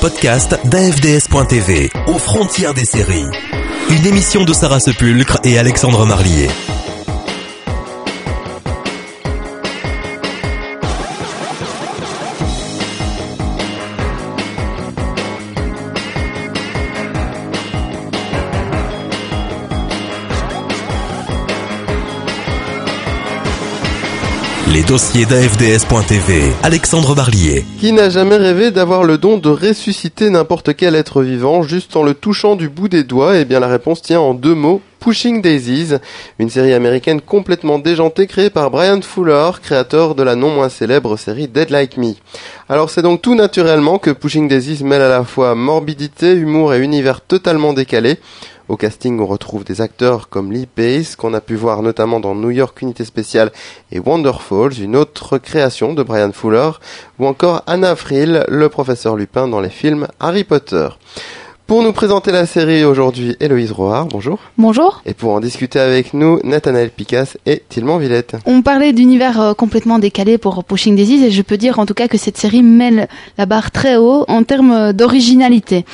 podcast d'AFDS.tv, aux frontières des séries. Une émission de Sarah Sepulcre et Alexandre Marlier. Les dossiers d'AFDS.tv. Alexandre Barlier. Qui n'a jamais rêvé d'avoir le don de ressusciter n'importe quel être vivant juste en le touchant du bout des doigts? Eh bien la réponse tient en deux mots. Pushing Daisies, une série américaine complètement déjantée créée par Brian Fuller, créateur de la non moins célèbre série Dead Like Me. Alors c'est donc tout naturellement que Pushing Daisies mêle à la fois morbidité, humour et univers totalement décalé. Au casting, on retrouve des acteurs comme Lee Pace, qu'on a pu voir notamment dans New York Unité Spéciale et Wonderfalls, une autre création de Brian Fuller, ou encore Anna Friel, le professeur Lupin dans les films Harry Potter. Pour nous présenter la série aujourd'hui, Héloïse Roard, bonjour. Bonjour. Et pour en discuter avec nous, Nathanaël Picasse et Tilman Villette. On parlait d'univers euh, complètement décalé pour Pushing Daisies et je peux dire en tout cas que cette série mêle la barre très haut en termes d'originalité.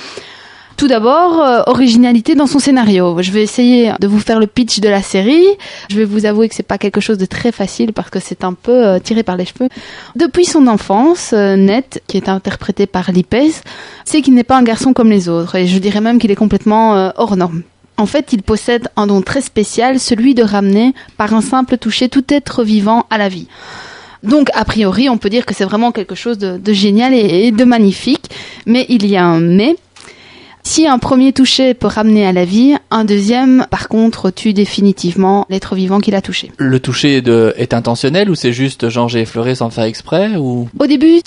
Tout d'abord, euh, originalité dans son scénario. Je vais essayer de vous faire le pitch de la série. Je vais vous avouer que c'est pas quelque chose de très facile parce que c'est un peu euh, tiré par les cheveux. Depuis son enfance, euh, Ned, qui est interprété par Lipez, sait qu'il n'est pas un garçon comme les autres et je dirais même qu'il est complètement euh, hors norme. En fait, il possède un don très spécial, celui de ramener par un simple toucher tout être vivant à la vie. Donc, a priori, on peut dire que c'est vraiment quelque chose de, génial et de magnifique. Mais il y a un mais. Si un premier toucher peut ramener à la vie, un deuxième, par contre, tue définitivement l'être vivant qui l'a touché. Le toucher de, est intentionnel ou c'est juste genre j'ai effleuré sans faire exprès ou? Au début,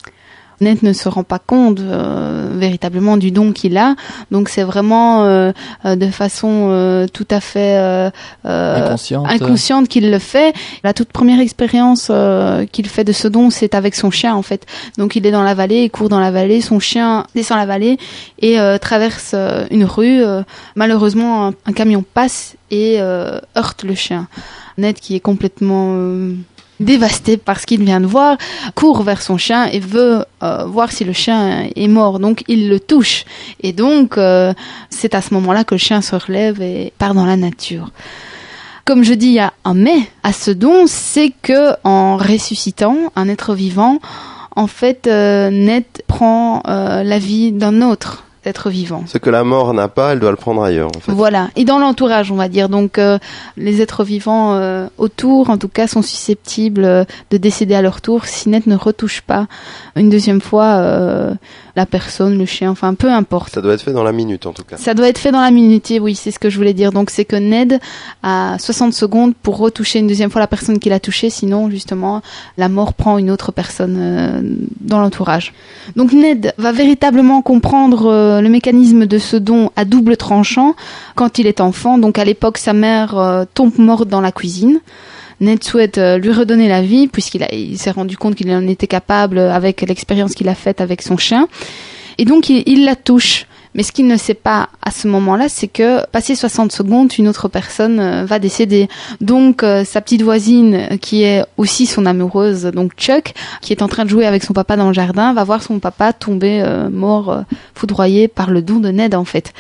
Ned ne se rend pas compte euh, véritablement du don qu'il a, donc c'est vraiment euh, euh, de façon euh, tout à fait euh, euh, inconsciente inconsciente qu'il le fait. La toute première expérience euh, qu'il fait de ce don, c'est avec son chien en fait. Donc il est dans la vallée, il court dans la vallée, son chien descend la vallée et euh, traverse une rue. Malheureusement, un, un camion passe et euh, heurte le chien. Ned qui est complètement euh, dévasté par ce qu'il vient de voir, court vers son chien et veut euh, voir si le chien est mort. Donc il le touche. Et donc euh, c'est à ce moment-là que le chien se relève et part dans la nature. Comme je dis, il y a un mais à ce don, c'est que en ressuscitant un être vivant, en fait, euh, Ned prend euh, la vie d'un autre vivant. Ce que la mort n'a pas, elle doit le prendre ailleurs, en fait. Voilà, et dans l'entourage, on va dire. Donc, euh, les êtres vivants euh, autour, en tout cas, sont susceptibles euh, de décéder à leur tour si Ned ne retouche pas une deuxième fois la personne, le chien, enfin, peu importe. Ça doit être fait dans la minute, en tout cas. Ça doit être fait dans la minute, oui, c'est ce que je voulais dire. Donc, c'est que Ned a 60 secondes pour retoucher une deuxième fois la personne qui l'a touché, sinon, justement, la mort prend une autre personne euh, dans l'entourage. Donc, Ned va véritablement comprendre euh, le mécanisme de ce don à double tranchant quand il est enfant. Donc, à l'époque, sa mère euh, tombe morte dans la cuisine. Ned souhaite euh, lui redonner la vie puisqu'il s'est rendu compte qu'il en était capable avec l'expérience qu'il a faite avec son chien. Et donc il, il la touche. Mais ce qu'il ne sait pas à ce moment-là, c'est que passé 60 secondes, une autre personne euh, va décéder. Donc euh, sa petite voisine, euh, qui est aussi son amoureuse, donc Chuck, qui est en train de jouer avec son papa dans le jardin, va voir son papa tomber euh, mort, euh, foudroyé par le don de Ned en fait.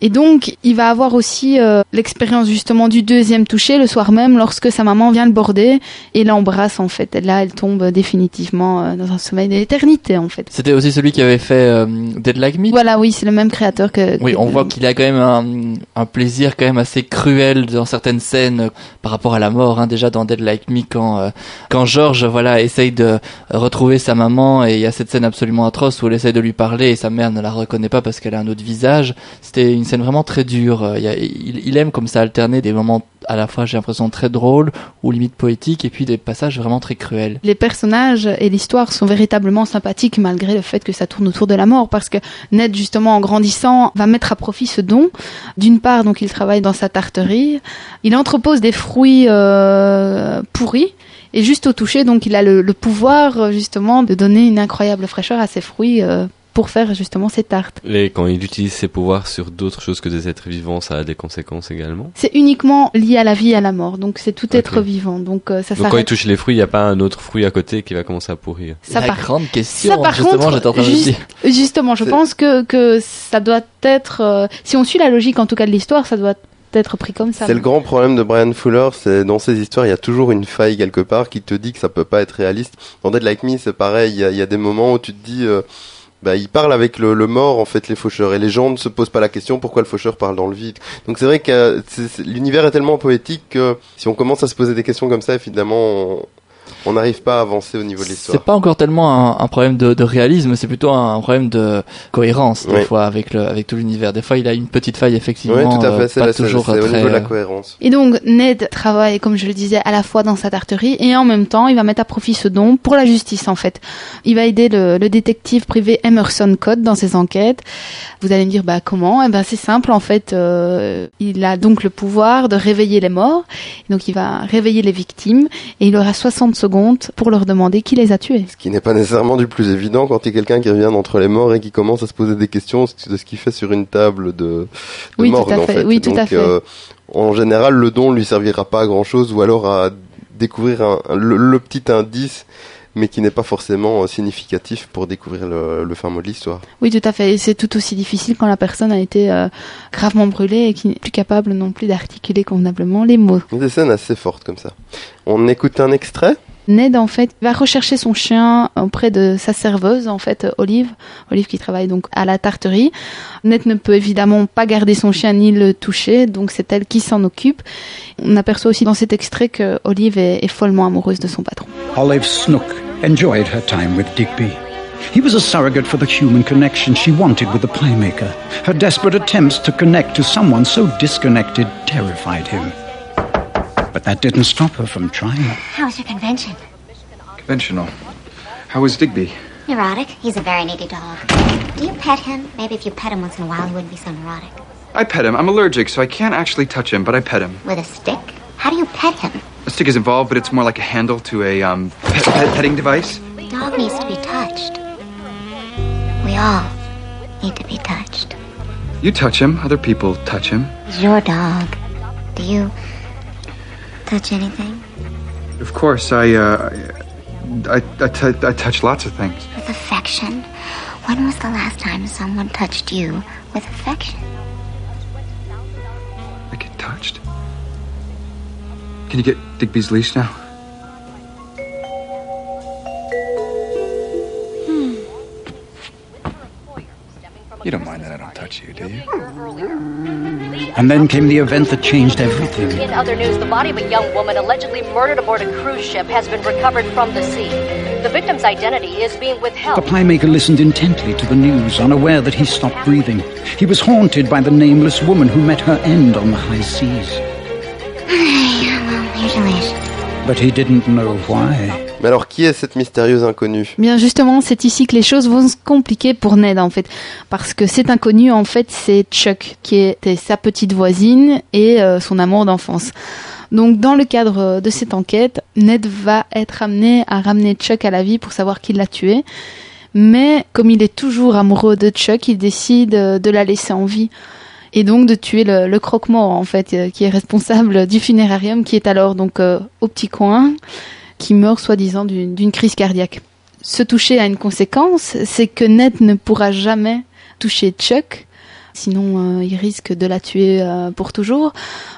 Et donc, il va avoir aussi euh, l'expérience justement du deuxième toucher le soir même lorsque sa maman vient le border et l'embrasse en fait. Et là, elle tombe définitivement euh, dans un sommeil d'éternité en fait. C'était aussi celui qui avait fait euh, Dead Like Me? Voilà, oui, c'est le même créateur que. Oui, on voit qu'il a quand même un, un plaisir quand même assez cruel dans certaines scènes par rapport à la mort. Hein, déjà dans Dead Like Me, quand quand George voilà essaye de retrouver sa maman et il y a cette scène absolument atroce où elle essaye de lui parler et sa mère ne la reconnaît pas parce qu'elle a un autre visage. C'était une scène vraiment très dure. Euh, Il, aime comme ça alterner des moments à la fois j'ai l'impression très drôles ou limite poétiques et puis des passages vraiment très cruels. Les personnages et l'histoire sont véritablement sympathiques malgré le fait que ça tourne autour de la mort parce que Ned justement en grandissant va mettre à profit ce don. D'une part donc il travaille dans sa tarterie, il entrepose des fruits euh, pourris et juste au toucher donc il a le, pouvoir euh, justement de donner une incroyable fraîcheur à ces fruits pour faire justement ses tartes. Et quand il utilise ses pouvoirs sur d'autres choses que des êtres vivants, ça a des conséquences également. C'est uniquement lié à la vie et à la mort, donc c'est tout être vivant. Donc euh, ça Donc quand il touche les fruits, il n'y a pas un autre fruit à côté qui va commencer à pourrir. Ça la par- grande question. ça, par justement, contre, j'étais en train de me juste- dire. Justement, je pense que, que ça doit être, euh, si on suit la logique en tout cas de l'histoire, ça doit être pris comme ça. C'est le grand problème de Brian Fuller, c'est dans ces histoires, il y a toujours une faille quelque part qui te dit que ça peut pas être réaliste. Dans Dead Like Me, c'est pareil, il y, a, il y a des moments où tu te dis, euh, bah, il parle avec le, mort, en fait, les faucheurs, et les gens ne se posent pas la question pourquoi le faucheur parle dans le vide. Donc c'est vrai que euh, l'univers est tellement poétique que si on commence à se poser des questions comme ça, évidemment, on n'arrive pas à avancer au niveau de C'est l'histoire. pas encore tellement un, un problème de, de réalisme, c'est plutôt un problème de cohérence des Oui. fois avec le avec tout l'univers. Des fois, il a une petite faille effectivement. Oui, tout à euh, fait, c'est c'est- toujours c'est au très. niveau de la cohérence. Et donc Ned travaille, comme je le disais, à la fois dans sa tarterie et en même temps, il va mettre à profit ce don pour la justice en fait. Il va aider le, le détective privé Emerson Code dans ses enquêtes. Vous allez me dire bah comment? Eh ben c'est simple en fait. euh, il a donc le pouvoir de réveiller les morts. Donc il va réveiller les victimes et il aura 60 secondes pour leur demander qui les a tués. Ce qui n'est pas nécessairement du plus évident quand il y a quelqu'un qui revient d'entre les morts et qui commence à se poser des questions de ce qu'il fait sur une table de, de Oui, tout à en fait. fait. Oui, tout à Donc, fait. euh, en général, le don lui servira pas à grand chose ou alors à découvrir un- le, le petit indice mais qui n'est pas forcément euh, significatif pour découvrir le, le fin mot de l'histoire. Oui, tout à fait. Et c'est tout aussi difficile quand la personne a été euh, gravement brûlée et qui n'est plus capable non plus d'articuler convenablement les mots. Des scènes assez fortes comme ça. On écoute un extrait Ned, en fait, va rechercher son chien auprès de sa serveuse, en fait, Olive. Olive qui travaille donc à la tarterie. Ned ne peut évidemment pas garder son chien ni le toucher, donc c'est elle qui s'en occupe. On aperçoit aussi dans cet extrait que Olive est, est follement amoureuse de son patron. Olive Snook enjoyed her time with Digby. He was a surrogate for the human connection she wanted with the playmaker. Her desperate attempts to connect to someone so disconnected terrified him. But that didn't stop her from trying. How was your convention? Conventional. How was Digby? Neurotic. He's a very needy dog. Do you pet him? Maybe if you pet him once in a while, he wouldn't be so neurotic. I pet him. I'm allergic, so I can't actually touch him, but I pet him. With a stick? How do you pet him? A stick is involved, but it's more like a handle to a um, pet, pet petting device. Dog needs to be touched. We all need to be touched. You touch him, other people touch him. It's your dog. Do you touch anything? Of course, I, uh, I, I, t- I touch lots of things. With affection? When was the last time someone touched you with affection? I get touched. Can you get Digby's leash now? Hmm. You don't mind that I don't touch you, do you? And then came the event that changed everything. In other news, the body of a young woman allegedly murdered aboard a cruise ship has been recovered from the sea. The victim's identity is being withheld. The withheld. playmaker listened intently to the news, unaware that he stopped breathing. He was haunted by the nameless woman who met her end on the high seas. well, here's your leash. But he didn't know why. Mais alors, qui est cette mystérieuse inconnue? Bien justement, c'est ici que les choses vont se compliquer pour Ned en fait, parce que cet inconnu en fait c'est Chuck qui était sa petite voisine et euh, son amour d'enfance. Donc dans le cadre de cette enquête, Ned va être amené à ramener Chuck à la vie pour savoir qui l'a tué. Mais comme il est toujours amoureux de Chuck, il décide euh, de la laisser en vie et donc de tuer le, le croque-mort en fait, euh, qui est responsable du funérarium qui est alors donc au petit coin qui meurt soi-disant d'une crise cardiaque. Se toucher a une conséquence, c'est que Ned ne pourra jamais toucher Chuck, sinon euh, il risque de la tuer euh, pour toujours.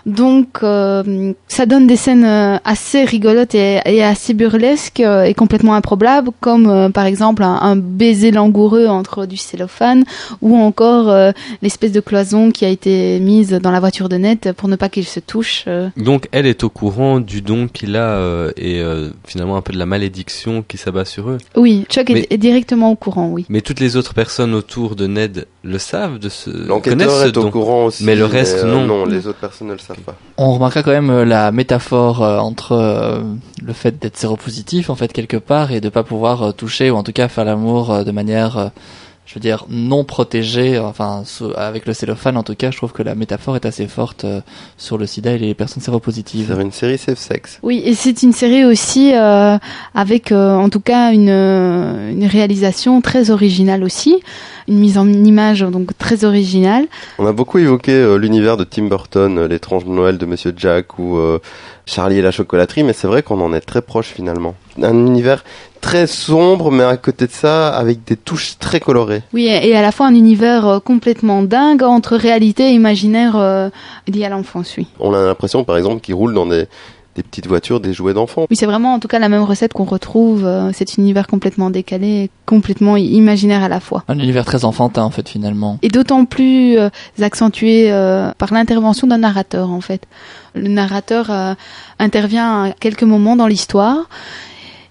Donc euh, ça donne des scènes assez rigolotes et, et assez burlesques et complètement improbables, comme par exemple un, un baiser langoureux entre du cellophane ou encore l'espèce de cloison qui a été mise dans la voiture de Ned pour ne pas qu'il se touche. Donc elle est au courant du don qu'il a et finalement un peu de la malédiction qui s'abat sur eux. Oui, Chuck est- est directement au courant, oui. Mais toutes les autres personnes autour de Ned le savent, de ce connaissent ce est au courant aussi. Mais le reste, euh, non. Non, les autres personnes ne le savent pas. On remarquera quand même euh, la métaphore euh, entre euh, le fait d'être séropositif en fait quelque part et de pas pouvoir euh, toucher ou en tout cas faire l'amour euh, de manière, euh, je veux dire, non protégés, enfin, sous- avec le cellophane en tout cas, je trouve que la métaphore est assez forte euh, sur le sida et les personnes séropositives. C'est une série safe sex. Oui, et c'est une série aussi euh, avec, euh, en tout cas, une, euh, une réalisation très originale aussi, une mise en image donc très originale. On a beaucoup évoqué euh, l'univers de Tim Burton, euh, l'étrange Noël de Monsieur Jack ou euh, Charlie et la chocolaterie, mais c'est vrai qu'on en est très proche finalement. Un univers très sombre, mais à côté de ça, avec des touches très colorées. Oui, et à la fois un univers euh, complètement dingue entre réalité et imaginaire euh, lié à l'enfance, oui. On a l'impression, par exemple, qu'ils roulent dans des, des petites voitures, des jouets d'enfants. Oui, c'est vraiment en tout cas la même recette qu'on retrouve, euh, cet univers complètement décalé, et complètement imaginaire à la fois. Un univers très enfantin en fait finalement. Et d'autant plus euh, accentué euh, par l'intervention d'un narrateur en fait. Le narrateur euh, intervient à quelques moments dans l'histoire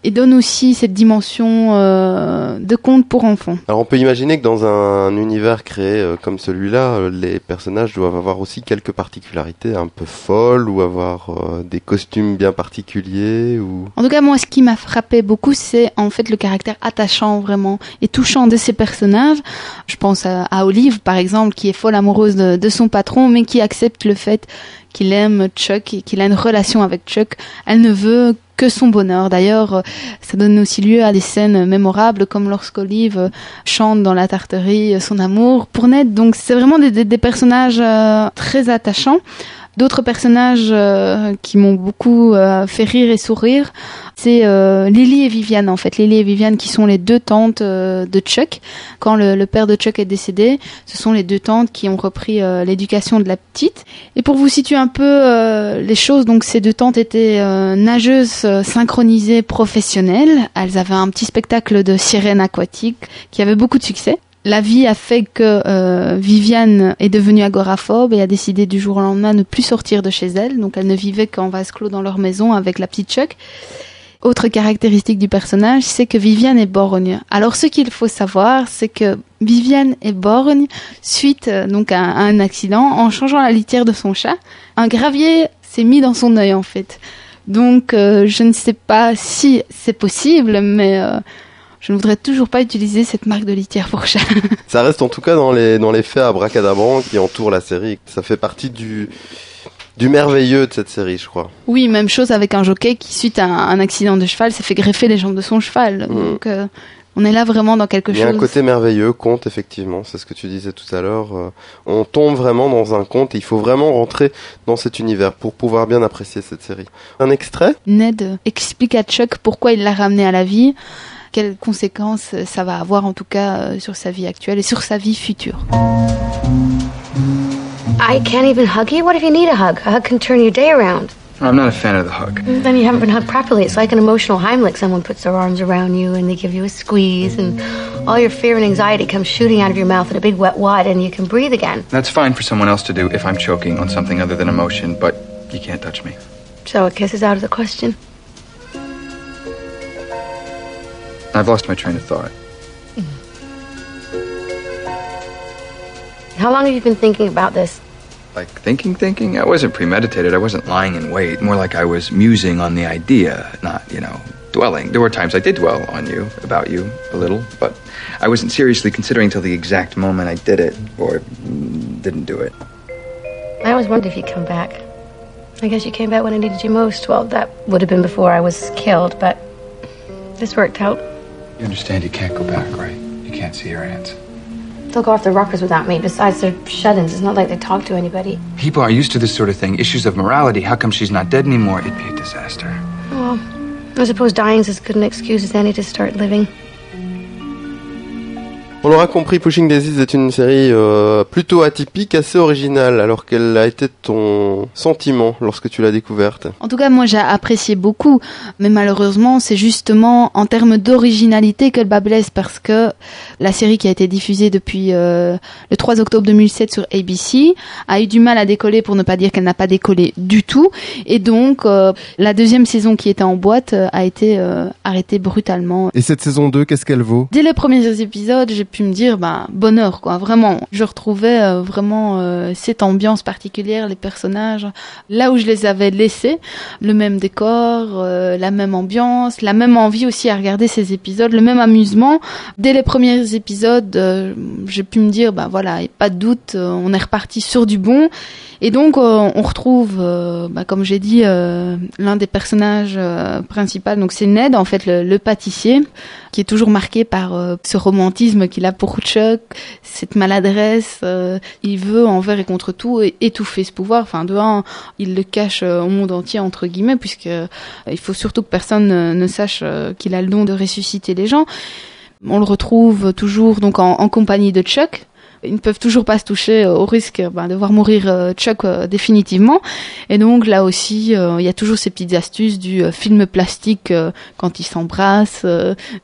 et donne aussi cette dimension euh, de conte pour enfants. Alors on peut imaginer que dans un univers créé euh, comme celui-là, euh, les personnages doivent avoir aussi quelques particularités un peu folles ou avoir euh, des costumes bien particuliers ou En tout cas, moi, ce qui m'a frappé beaucoup, c'est en fait le caractère attachant vraiment et touchant de ces personnages. Je pense à, à Olive, par exemple, qui est folle amoureuse de, de son patron, mais qui accepte le fait qu'il aime Chuck et qu'il a une relation avec Chuck. Elle ne veut que son bonheur. D'ailleurs, ça donne aussi lieu à des scènes mémorables, comme lorsqu'Olive chante dans la tarterie son amour pour Ned. Donc, c'est vraiment des personnages euh, très attachants. D'autres personnages euh, qui m'ont beaucoup euh, fait rire et sourire, c'est euh, Lily et Viviane en fait. Lily et Viviane qui sont les deux tantes euh, de Chuck. Quand le, le père de Chuck est décédé, ce sont les deux tantes qui ont repris euh, l'éducation de la petite. Et pour vous situer un peu euh, les choses, donc ces deux tantes étaient nageuses synchronisées professionnelles. Elles avaient un petit spectacle de sirènes aquatiques qui avait beaucoup de succès. La vie a fait que euh, Viviane est devenue agoraphobe et a décidé du jour au lendemain de ne plus sortir de chez elle. Donc elle ne vivait qu'en vase clos dans leur maison avec la petite Chuck. Autre caractéristique du personnage, c'est que Viviane est borgne. Alors ce qu'il faut savoir, c'est que Viviane est borgne suite euh, donc à, un accident en changeant la litière de son chat. Un gravier s'est mis dans son œil en fait. Donc euh, je ne sais pas si c'est possible, mais euh, je ne voudrais toujours pas utiliser cette marque de litière pour chat. Ça reste en tout cas dans les, dans les faits abracadabrants qui entourent la série. Ça fait partie du, du merveilleux de cette série, je crois. Oui, même chose avec un jockey qui, suite à un accident de cheval, s'est fait greffer les jambes de son cheval. Mhm. Donc, euh, on est là vraiment dans quelque Il y a chose. un côté merveilleux, conte, effectivement, c'est ce que tu disais tout à l'heure. euh, on tombe vraiment dans un conte et il faut vraiment rentrer dans cet univers pour pouvoir bien apprécier cette série. Un extrait? Ned explique à Chuck pourquoi il l'a ramené à la vie, quelles conséquences ça va avoir en tout cas euh, sur sa vie actuelle et sur sa vie future. I can't even hug you? What if you need a hug? A hug can turn your day around. I'm not a fan of the hug. Then you haven't been hugged properly. It's like an emotional Heimlich. Someone puts their arms around you and they give you a squeeze, and all your fear and anxiety comes shooting out of your mouth in a big wet wad, and you can breathe again. That's fine for someone else to do if I'm choking on something other than emotion, but you can't touch me. So a kiss is out of the question. I've lost my train of thought. How long have you been thinking about this? Like thinking, thinking? I wasn't premeditated. I wasn't lying in wait. More like I was musing on the idea, not, you know, dwelling. There were times I did dwell on you, about you, a little, but I wasn't seriously considering till the exact moment I did it, or didn't do it. I always wondered if you'd come back. I guess you came back when I needed you most. Well, that would have been before I was killed, but this worked out. You understand you can't go back, right? You can't see your aunts. They'll go off the rockers without me. Besides, they're shut-ins. It's not like they talk to anybody. People are used to this sort of thing. Issues of morality. How come she's not dead anymore? It'd be a disaster. Well, I suppose dying's as good an excuse as any to start living. On l'aura compris, Pushing Daisies est une série euh, plutôt atypique, assez originale, alors qu'elle a été ton sentiment lorsque tu l'as découverte. En tout cas, moi, j'ai apprécié beaucoup, mais malheureusement, c'est justement en termes d'originalité que le bas blesse, parce que la série qui a été diffusée depuis euh, le 3 octobre 2007 sur ABC a eu du mal à décoller, pour ne pas dire qu'elle n'a pas décollé du tout, et donc euh, la deuxième saison qui était en boîte a été euh, arrêtée brutalement. Et cette saison 2, qu'est-ce qu'elle vaut? Dès les premiers épisodes, j'ai pu me dire, ben, bonheur, quoi, vraiment. Je retrouvais euh, vraiment euh, cette ambiance particulière, les personnages, là où je les avais laissés, le même décor, euh, la même ambiance, la même envie aussi à regarder ces épisodes, le même amusement. Dès les premiers épisodes, j'ai pu me dire, ben voilà, et pas de doute, on est reparti sur du bon. Et donc on retrouve, bah, comme j'ai dit, l'un des personnages principaux, donc c'est Ned, en fait, le, le pâtissier, qui est toujours marqué par ce romantisme qu'il a pour Chuck, cette maladresse. Euh, il veut envers et contre tout étouffer ce pouvoir. Enfin, de un, il le cache euh, au monde entier entre guillemets, puisque euh, il faut surtout que personne ne, sache qu'il a le don de ressusciter les gens. On le retrouve toujours donc en compagnie de Chuck, ils ne peuvent toujours pas se toucher au risque ben, de voir mourir euh, Chuck euh, définitivement. Et donc là aussi, euh, il y a toujours ces petites astuces du film plastique quand ils s'embrassent.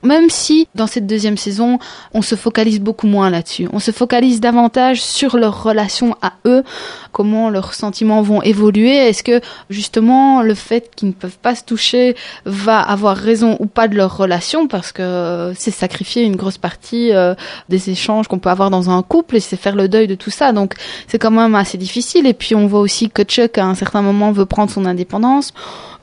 même si dans cette deuxième saison, on se focalise beaucoup moins là-dessus. On se focalise davantage sur leur relation à eux, comment leurs sentiments vont évoluer. Est-ce que justement le fait qu'ils ne peuvent pas se toucher va avoir raison ou pas de leur relation? Parce que c'est sacrifier une grosse partie des échanges qu'on peut avoir dans un couple et c'est faire le deuil de tout ça. Donc c'est quand même assez difficile. Et puis on voit aussi que Chuck à un certain moment veut prendre son indépendance.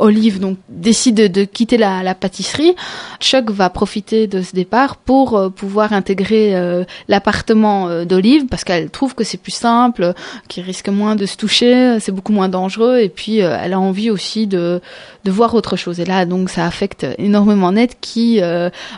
Olive donc décide de, quitter la, pâtisserie. Chuck va profiter de ce départ pour euh, pouvoir intégrer euh, l'appartement euh, d'Olive parce qu'elle trouve que c'est plus simple, qu'il risque moins de se toucher, c'est beaucoup moins dangereux et puis elle a envie aussi de de voir autre chose. Et là donc ça affecte énormément Ned qui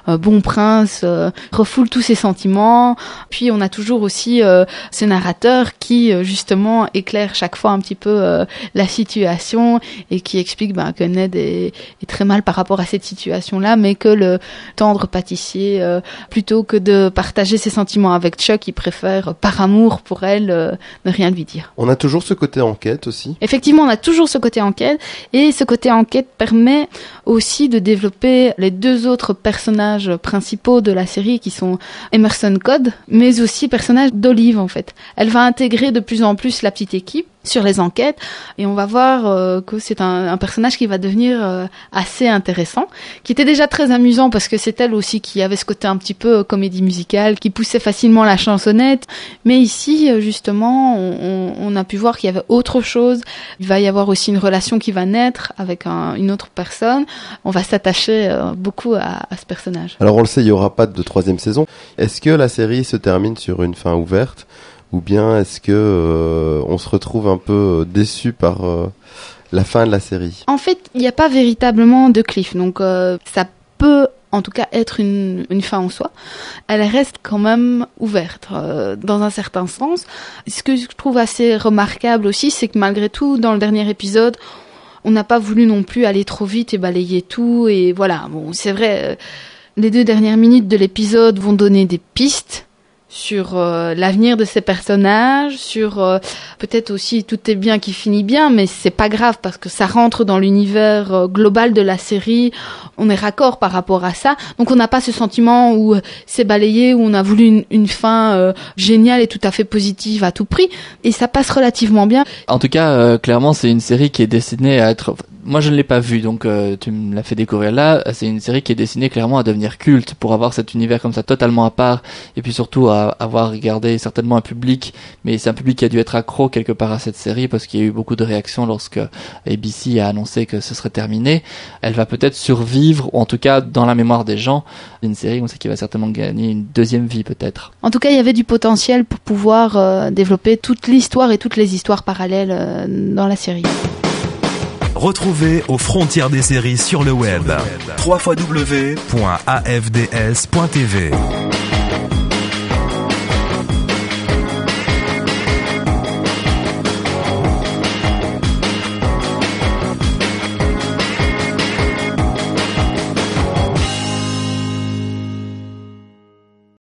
bon prince refoule tous ses sentiments. Puis on a toujours aussi ce narrateur qui justement éclaire chaque fois un petit peu la situation et qui explique ben, que Ned est, très mal par rapport à cette situation-là, mais que le tendre pâtissier, euh, plutôt que de partager ses sentiments avec Chuck, il préfère, par amour pour elle, euh, ne rien lui dire. On a toujours ce côté enquête aussi. Effectivement, on a toujours ce côté enquête, et ce côté enquête permet aussi de développer les deux autres personnages principaux de la série, qui sont Emerson Code, mais aussi d'Olive en fait. Elle va intégrer de plus en plus la petite équipe sur les enquêtes et on va voir euh, que c'est un, un, personnage qui va devenir euh, assez intéressant, qui était déjà très amusant parce que c'est elle aussi qui avait ce côté un petit peu euh, comédie musicale, qui poussait facilement la chansonnette. Mais ici, justement, on, on a pu voir qu'il y avait autre chose. Il va y avoir aussi une relation qui va naître avec un, une autre personne. On va s'attacher beaucoup à, à, ce personnage. Alors on le sait, il y aura pas de troisième saison. Est-ce que la série se termine sur une fin ouverte? Ou bien est-ce que euh, on se retrouve un peu euh, déçu par euh, la fin de la série? En fait, il n'y a pas véritablement de cliff, donc ça peut en tout cas être une, une, fin en soi, elle reste quand même ouverte dans un certain sens. Ce que je trouve assez remarquable aussi, c'est que malgré tout, dans le dernier épisode, on n'a pas voulu non plus aller trop vite et balayer tout. Et voilà, c'est vrai, les deux dernières minutes de l'épisode vont donner des pistes, sur euh, l'avenir de ces personnages, sur euh, peut-être aussi tout est bien qui finit bien, mais c'est pas grave parce que ça rentre dans l'univers euh, global de la série. On est raccord par rapport à ça, donc on n'a pas ce sentiment où c'est balayé, où on a voulu une, une fin géniale et tout à fait positive à tout prix, et ça passe relativement bien. En tout cas, clairement, c'est une série qui est destinée à être moi je ne l'ai pas vu, donc euh, tu me l'as fait découvrir là. C'est une série qui est destinée clairement à devenir culte pour avoir cet univers comme ça totalement à part, et puis surtout à avoir regardé certainement un public, mais c'est un public qui a dû être accro quelque part à cette série parce qu'il y a eu beaucoup de réactions lorsque ABC a annoncé que ce serait terminé. Elle va peut-être survivre, ou en tout cas dans la mémoire des gens, une série on sait qu'il va certainement gagner une deuxième vie peut-être. En tout cas, il y avait du potentiel pour pouvoir euh, développer toute l'histoire et toutes les histoires parallèles euh, dans la série. Retrouvez aux frontières des séries sur le web. www.afds.tv